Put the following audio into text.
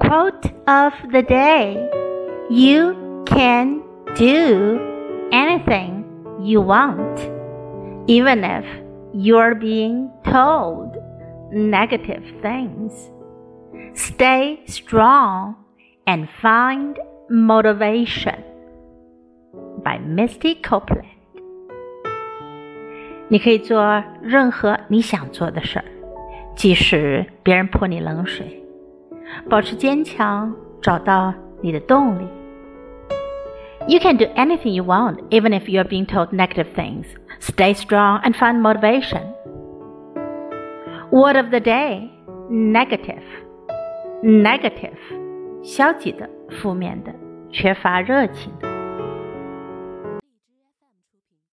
Quote of the day You can do anything you want, even if you're being told negative things. Stay strong and find motivation. By Misty Copeland。你可以做任何你想做的事儿， 即使别人泼你冷水，保持坚强，找到你的动力。You can do anything you want, even if you're being told negative things. Stay strong and find motivation. Word of the day: negative. Negative，消极的、负面的、缺乏热情的。